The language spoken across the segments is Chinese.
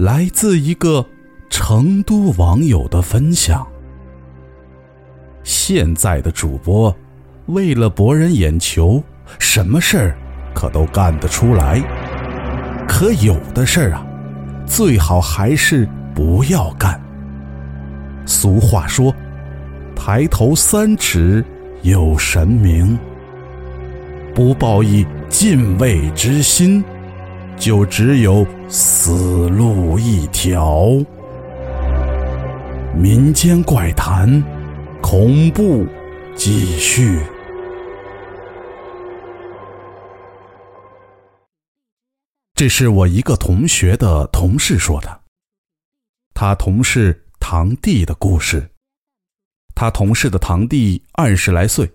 来自一个成都网友的分享。现在的主播为了博人眼球，什么事儿可都干得出来。可有的事儿啊，最好还是不要干。俗话说：“抬头三尺有神明。”不抱以敬畏之心，就只有死路一条。民间怪谈，恐怖继续。这是我一个同学的同事说的，他同事堂弟的故事。他同事的堂弟二十来岁。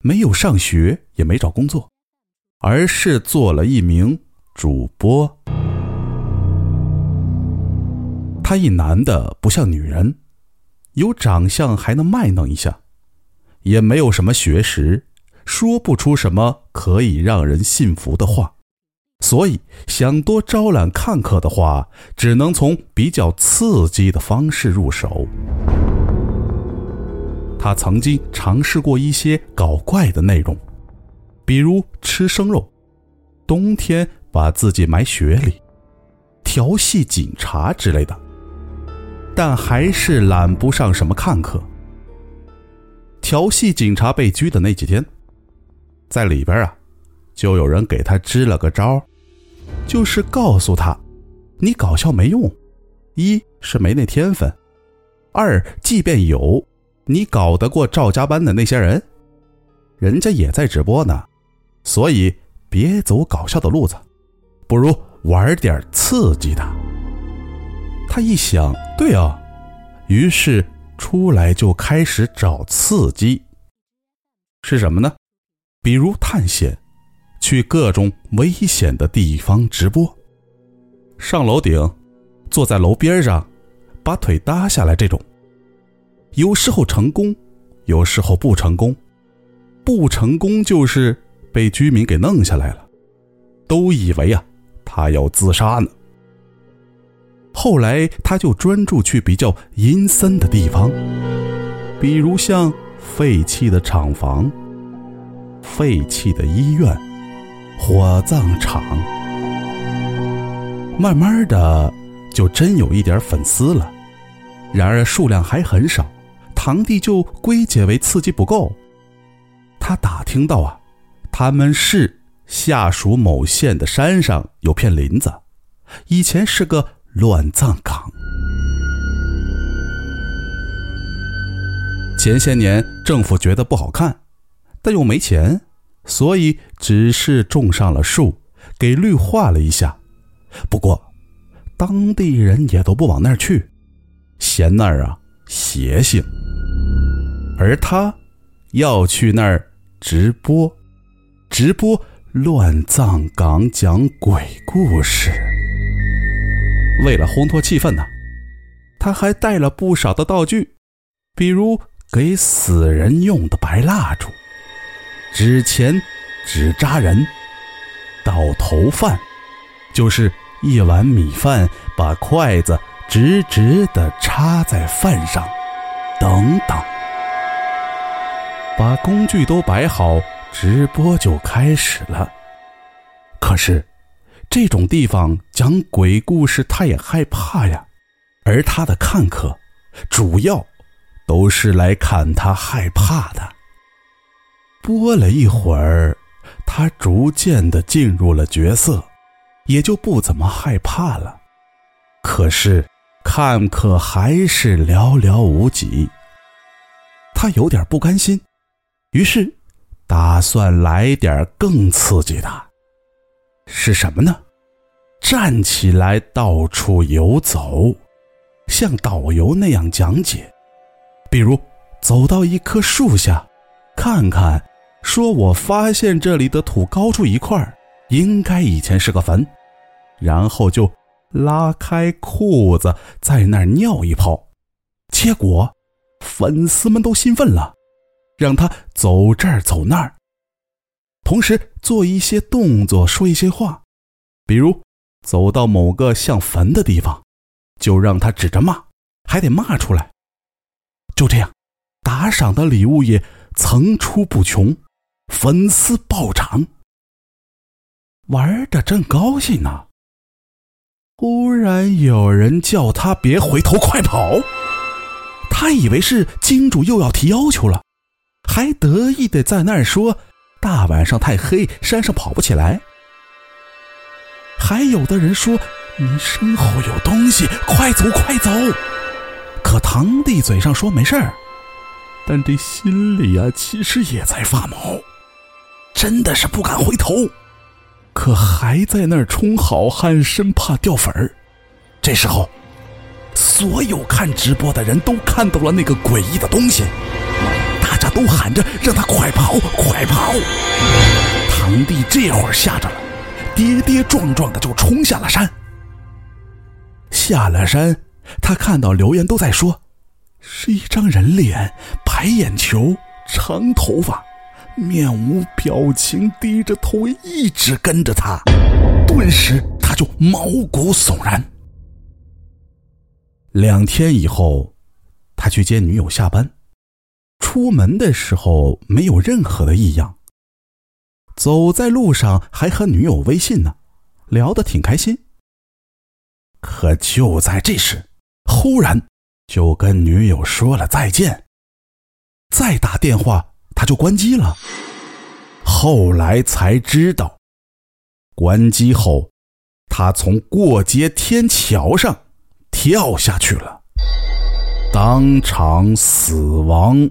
没有上学，也没找工作，而是做了一名主播。他一男的不像女人，有长相还能卖弄一下，也没有什么学识，说不出什么可以让人信服的话，所以想多招揽看客的话，只能从比较刺激的方式入手。他曾经尝试过一些搞怪的内容，比如吃生肉，冬天把自己埋雪里，调戏警察之类的，但还是揽不上什么看客。调戏警察被拘的那几天，在里边啊，就有人给他支了个招，就是告诉他，你搞笑没用，一是没那天分，二即便有。你搞得过赵家班的那些人？人家也在直播呢，所以别走搞笑的路子，不如玩点刺激的。他一想，对啊，于是出来就开始找刺激。是什么呢？比如探险，去各种危险的地方直播，上楼顶，坐在楼边上，把腿搭下来这种。有时候成功，有时候不成功。不成功就是被居民给弄下来了，都以为啊他要自杀呢。后来他就专注去比较阴森的地方，比如像废弃的厂房、废弃的医院、火葬场。慢慢的，就真有一点粉丝了，然而数量还很少。堂弟就归结为刺激不够。他打听到啊，他们是下属某县的山上有片林子，以前是个乱葬岗。前些年政府觉得不好看，但又没钱，所以只是种上了树，给绿化了一下。不过，当地人也都不往那儿去，嫌那儿啊邪性。而他要去那儿直播，直播乱葬岗讲鬼故事。为了烘托气氛呢，他还带了不少的道具，比如给死人用的白蜡烛、纸钱、纸扎人、倒头饭，就是一碗米饭，把筷子直直的插在饭上，等等。把工具都摆好，直播就开始了。可是，这种地方讲鬼故事，他也害怕呀。而他的看客，主要都是来看他害怕的。播了一会儿，他逐渐的进入了角色，也就不怎么害怕了。可是，看客还是寥寥无几。他有点不甘心。于是，打算来点更刺激的。是什么呢？站起来到处游走，像导游那样讲解。比如，走到一棵树下，看看，说我发现这里的土高出一块应该以前是个坟，然后就拉开裤子在那儿尿一泡，结果粉丝们都兴奋了，让他走这儿走那儿，同时做一些动作，说一些话，比如走到某个像坟的地方，就让他指着骂，还得骂出来。就这样，打赏的礼物也层出不穷，粉丝暴涨。玩的正高兴呢，忽然有人叫他别回头，快跑！他以为是金主又要提要求了，还得意的在那儿说：“大晚上太黑，山上跑不起来。”还有的人说：“你身后有东西，快走，快走！”可堂弟嘴上说没事儿，但这心里啊，其实也在发毛，真的是不敢回头。可还在那儿充好汉，生怕掉粉儿。这时候，所有看直播的人都看到了那个诡异的东西，都喊着让他快跑，快跑！堂弟这会儿吓着了，跌跌撞撞的就冲下了山。下了山，他看到留言都在说，是一张人脸，白眼球，长头发。面无表情，低着头，一直跟着他。顿时，他就毛骨悚然。两天以后，他去接女友下班，出门的时候没有任何的异样。走在路上还和女友微信呢，聊得挺开心。可就在这时，忽然就跟女友说了再见，再打电话。他就关机了。后来才知道，关机后，他从过街天桥上跳下去了，当场死亡。